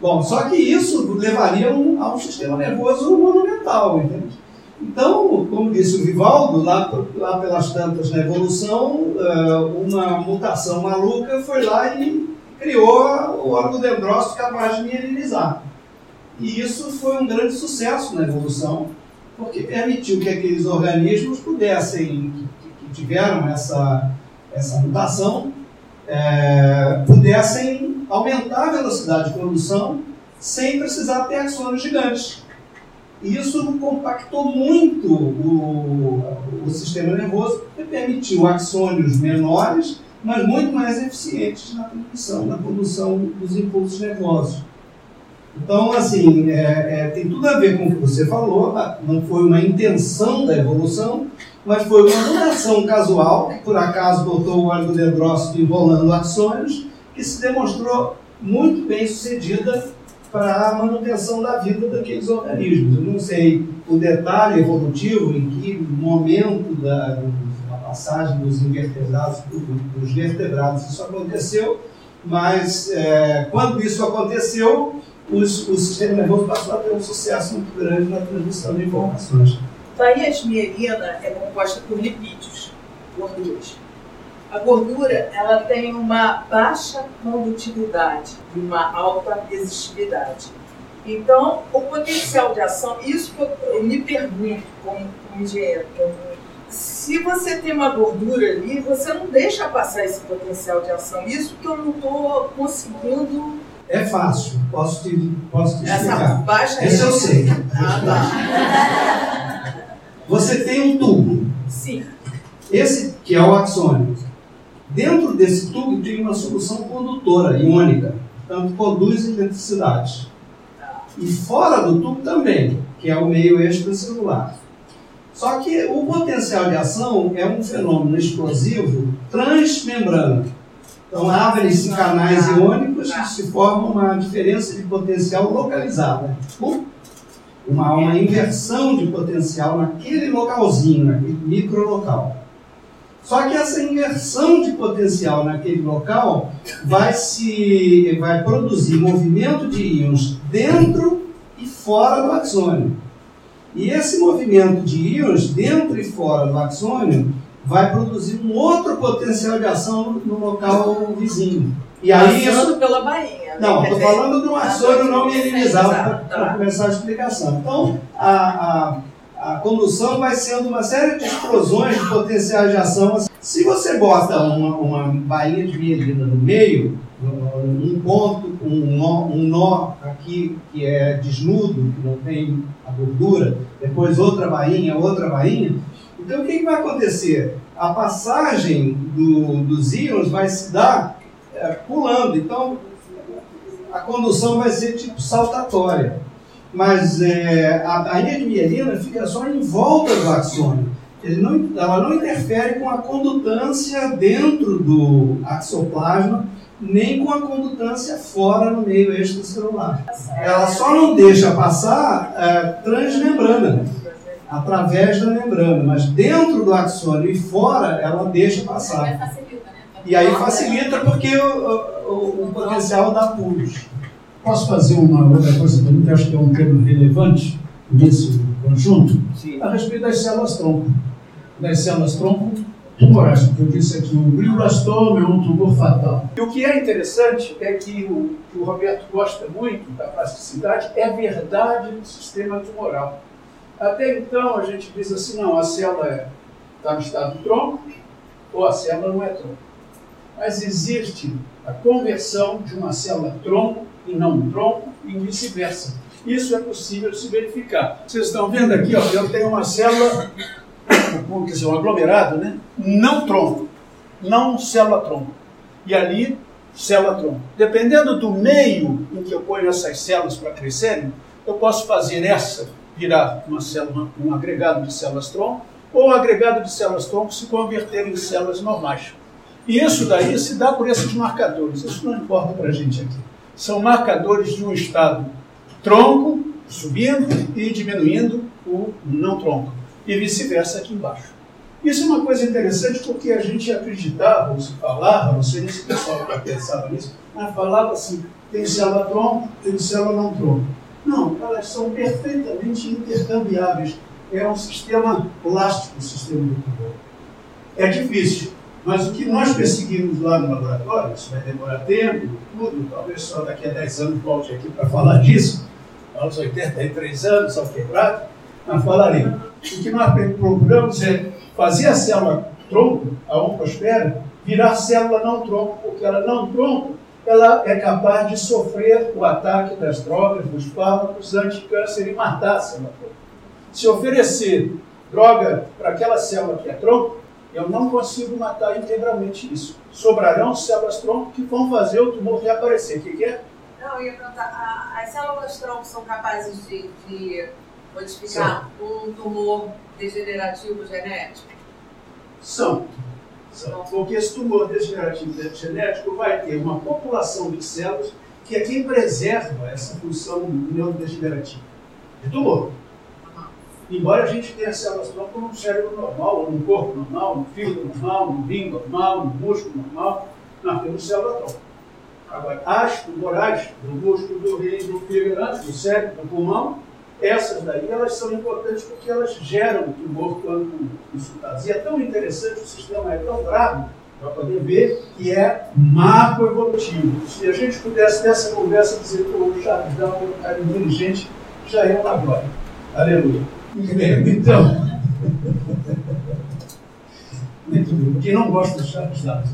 Bom, só que isso levaria um, a um sistema nervoso monumental, entende? Então, como disse o Vivaldo, lá, lá pelas tantas na evolução, eh, uma mutação maluca foi lá e criou o órgão dendrócito capaz de mielinizar. E isso foi um grande sucesso na evolução, porque permitiu que aqueles organismos pudessem, que, que tiveram essa, essa mutação, é, pudessem aumentar a velocidade de produção sem precisar ter axônios gigantes. E isso compactou muito o, o sistema nervoso, porque permitiu axônios menores, mas muito mais eficientes na transmissão, na produção dos impulsos nervosos. Então, assim, é, é, tem tudo a ver com o que você falou, tá? não foi uma intenção da evolução, mas foi uma mutação casual, que por acaso botou o órgão dendrócito enrolando axônios, que se demonstrou muito bem sucedida para a manutenção da vida daqueles organismos. Eu não sei o detalhe evolutivo, em que momento da passagem dos invertebrados dos vertebrados isso aconteceu, mas é, quando isso aconteceu, os, o sistema nervoso passou a ter um sucesso muito grande na transmissão de informações. Daí a esmierina é composta por lipídios, gorduras. A gordura ela tem uma baixa condutividade e uma alta resistividade. Então, o potencial de ação, isso que eu, eu me pergunto como, como engenheiro, se você tem uma gordura ali, você não deixa passar esse potencial de ação. Isso que eu não estou conseguindo é fácil, posso te, posso te Essa explicar. baixa Esse eu sei. Ah, tá. [laughs] Você tem um tubo. Sim. Esse que é o axônio. Dentro desse tubo tem uma solução condutora, iônica, portanto produz eletricidade. E fora do tubo também, que é o meio extracelular. Só que o potencial de ação é um fenômeno explosivo transmembrana. Então abrem-se canais iônicos e se forma uma diferença de potencial localizada. Uma, uma inversão de potencial naquele localzinho, naquele microlocal. Só que essa inversão de potencial naquele local vai, se, vai produzir movimento de íons dentro e fora do axônio. E esse movimento de íons dentro e fora do axônio vai produzir um outro potencial de ação no local vizinho. E aí Passando isso... pela bainha. né? Não, estou falando de um ah, açônio não exato, para tá. começar a explicação. Então, a, a, a condução vai sendo uma série de explosões de potenciais de ação. Se você bota uma, uma bainha de mielina no meio, um ponto, um nó, um nó aqui que é desnudo, que não tem a gordura, depois outra bainha, outra bainha, então o que, que vai acontecer? A passagem do, dos íons vai se dar é, pulando. Então a condução vai ser tipo saltatória. Mas é, a, de mielina fica só em volta do axônio. Não, ela não interfere com a condutância dentro do axoplasma, nem com a condutância fora no meio extracelular. Ela só não deixa passar é, transmembrana através da membrana, mas dentro do axônio e fora ela deixa passar. E aí facilita porque o, o, o potencial dá pulos. Posso fazer uma outra coisa também, que acho que é um tema relevante nesse conjunto? Sim. A respeito das células-tronco. Das células-tronco tumorais, porque eu disse aqui, o glioblastoma é um tumor fatal. E o que é interessante é que o que o Roberto gosta muito da plasticidade é a verdade do sistema tumoral. Até então a gente diz assim, não, a célula está no estado tronco ou a célula não é tronco. Mas existe a conversão de uma célula tronco em não tronco e vice-versa. Isso é possível se verificar. Vocês estão vendo aqui, ó, eu tenho uma célula, como que um aglomerado, né? Não tronco, não célula tronco. E ali, célula tronco. Dependendo do meio em que eu ponho essas células para crescerem, eu posso fazer essa virar uma célula, um agregado de células tronco, ou um agregado de células tronco se converter em células normais. E isso daí se dá por esses marcadores. Isso não importa para a gente aqui. São marcadores de um estado tronco, subindo e diminuindo o não tronco. E vice-versa aqui embaixo. Isso é uma coisa interessante porque a gente acreditava, ou se falava, não sei nem se o pessoal pensava nisso, mas falava assim, tem célula tronco, tem célula não tronco. Não, elas são perfeitamente intercambiáveis. é um sistema plástico, o sistema do tumor. É difícil, mas o que nós perseguimos lá no laboratório, isso vai demorar tempo, tudo, talvez só daqui a 10 anos volte aqui para falar disso, aos 83 anos, ao quebrado, mas falarei. O que nós procuramos é fazer a célula tronco, a oncospera, virar célula não tronco, porque ela não tronco, ela é capaz de sofrer o ataque das drogas, dos fármacos anticâncer e matar a célula tronco. Se oferecer droga para aquela célula que é tronco, eu não consigo matar integralmente isso. Sobrarão células tronco que vão fazer o tumor reaparecer. O que, que é? Não, eu ia perguntar, as células tronco são capazes de, de modificar Sim. um tumor degenerativo genético? São. São. Porque esse tumor degenerativo genético vai ter uma população de células que é quem preserva essa função neurodegenerativa de tumor. Embora a gente tenha células tronco no cérebro normal, ou no corpo normal, no fígado normal, no rim normal, no músculo normal, nós temos células tronco. Agora, as tumorais do músculo, do rim, do fígado, do cérebro, do pulmão, essas daí elas são importantes porque elas geram tumor quando consultadas. E é tão interessante, o sistema é tão bravo para poder ver que é marco evolutivo. Se a gente pudesse nessa conversa dizer que o Charles Darwin um inteligente, já é uma glória. Aleluia. Então, muito bem. Quem não gosta do Charles Darwin,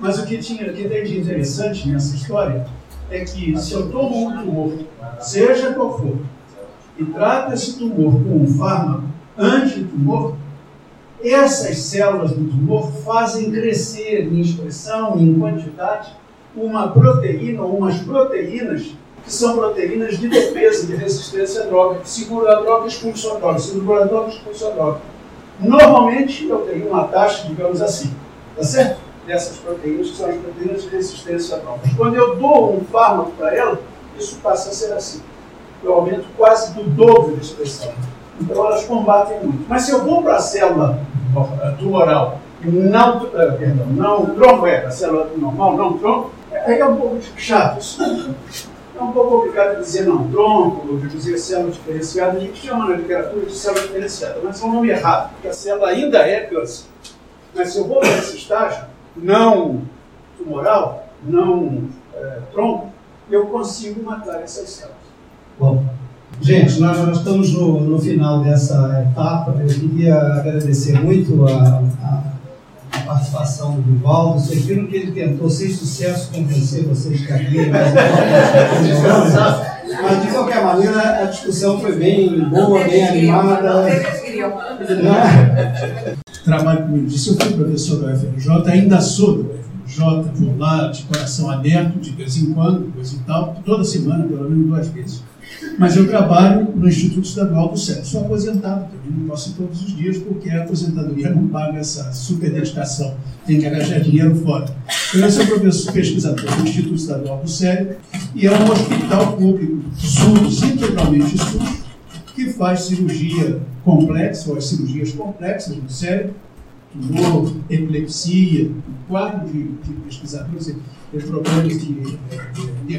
mas o que, tinha, o que tem de interessante nessa história é que se eu tomo um tumor, seja qual for, e trata esse tumor com um fármaco anti-tumor, essas células do tumor fazem crescer em expressão, em quantidade, uma proteína ou umas proteínas que são proteínas de defesa, de resistência à droga, que segura a droga expulsa a droga, segura a droga expulsa droga. Normalmente eu tenho uma taxa, digamos assim, tá certo? Dessas proteínas, que são as proteínas de resistência à droga. Quando eu dou um fármaco para ela, isso passa a ser assim eu aumento quase do dobro de expressão. Então elas combatem muito. Mas se eu vou para a célula tumoral, não, uh, perdão, não tronco, é, a célula normal, não tronco, aí é um pouco chato isso. É um pouco complicado dizer não tronco, dizer célula diferenciada. A gente chama na literatura de célula diferenciada, mas é um nome errado, porque a célula ainda é câncer. Mas se eu vou nesse estágio, não tumoral, não é, tronco, eu consigo matar essas células. Bom, gente, nós, estamos no, no, final dessa etapa. Eu queria agradecer muito a, a participação do Vivaldo. Vocês viram que ele tentou, sem sucesso, convencer vocês que havia mais Mas, de qualquer maneira, a discussão foi bem boa, bem animada. Trabalho, como eu disse, eu fui professor da UFRJ, ainda sou da UFRJ, vou lá de coração aberto, de vez em quando, coisa e tal, toda semana, pelo menos duas vezes. Mas eu trabalho no Instituto Estadual do Cérebro. Sou aposentado também, não posso ir todos os dias, porque a aposentadoria não paga essa super dedicação. Tem que arranjar dinheiro fora. Eu sou professor pesquisador do Instituto Estadual do Cérebro e é um hospital público SUS, integralmente SUS, que faz cirurgia complexa, ou as cirurgias complexas no cérebro, tumor, epilepsia, um quadro de, de pesquisadores, problemas de, de,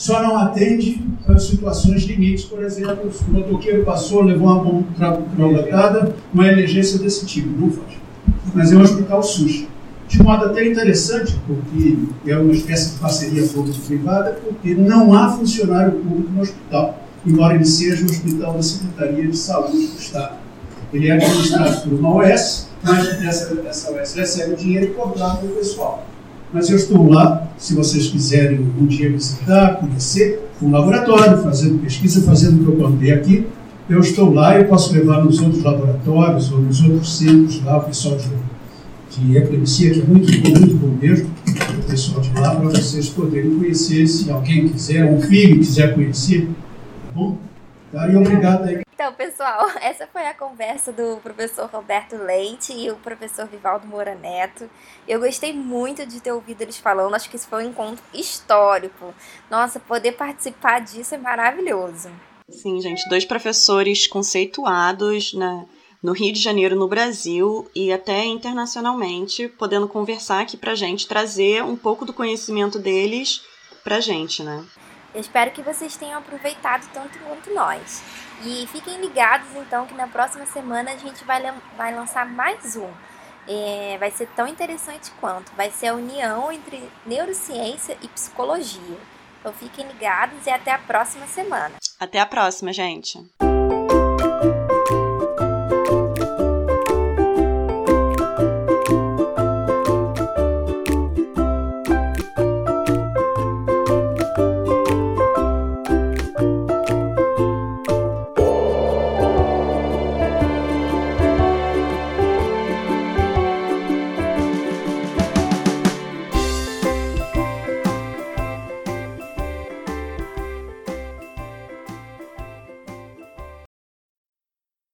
só não atende para situações limites, por exemplo, o motoqueiro passou, levou uma traumatada, uma emergência desse tipo, não faz. Mas é um hospital SUS. De modo até interessante, porque é uma espécie de parceria público-privada, porque não há funcionário público no hospital, embora ele seja um hospital da Secretaria de Saúde do Estado. Ele é administrado por uma OS, mas essa, essa OS recebe dinheiro e contrata o pessoal. Mas eu estou lá, se vocês quiserem um dia visitar, conhecer, um laboratório, fazendo pesquisa, fazendo o que eu contei aqui. Eu estou lá e posso levar nos outros laboratórios ou nos outros centros lá, o pessoal de, de epilepsia, que é muito bom, muito bom mesmo, o pessoal de lá, para vocês poderem conhecer, se alguém quiser, um filho quiser conhecer, tá bom? Tá, e obrigado aí. Então, pessoal, [laughs] essa foi a conversa do professor Roberto Leite e o professor Vivaldo Moura Neto. Eu gostei muito de ter ouvido eles falando, acho que isso foi um encontro histórico. Nossa, poder participar disso é maravilhoso. Sim, gente, dois professores conceituados né, no Rio de Janeiro, no Brasil e até internacionalmente, podendo conversar aqui pra gente, trazer um pouco do conhecimento deles pra gente, né? Eu espero que vocês tenham aproveitado tanto quanto nós. E fiquem ligados então que na próxima semana a gente vai, vai lançar mais um. É, vai ser tão interessante quanto. Vai ser a união entre neurociência e psicologia. Então fiquem ligados e até a próxima semana. Até a próxima, gente.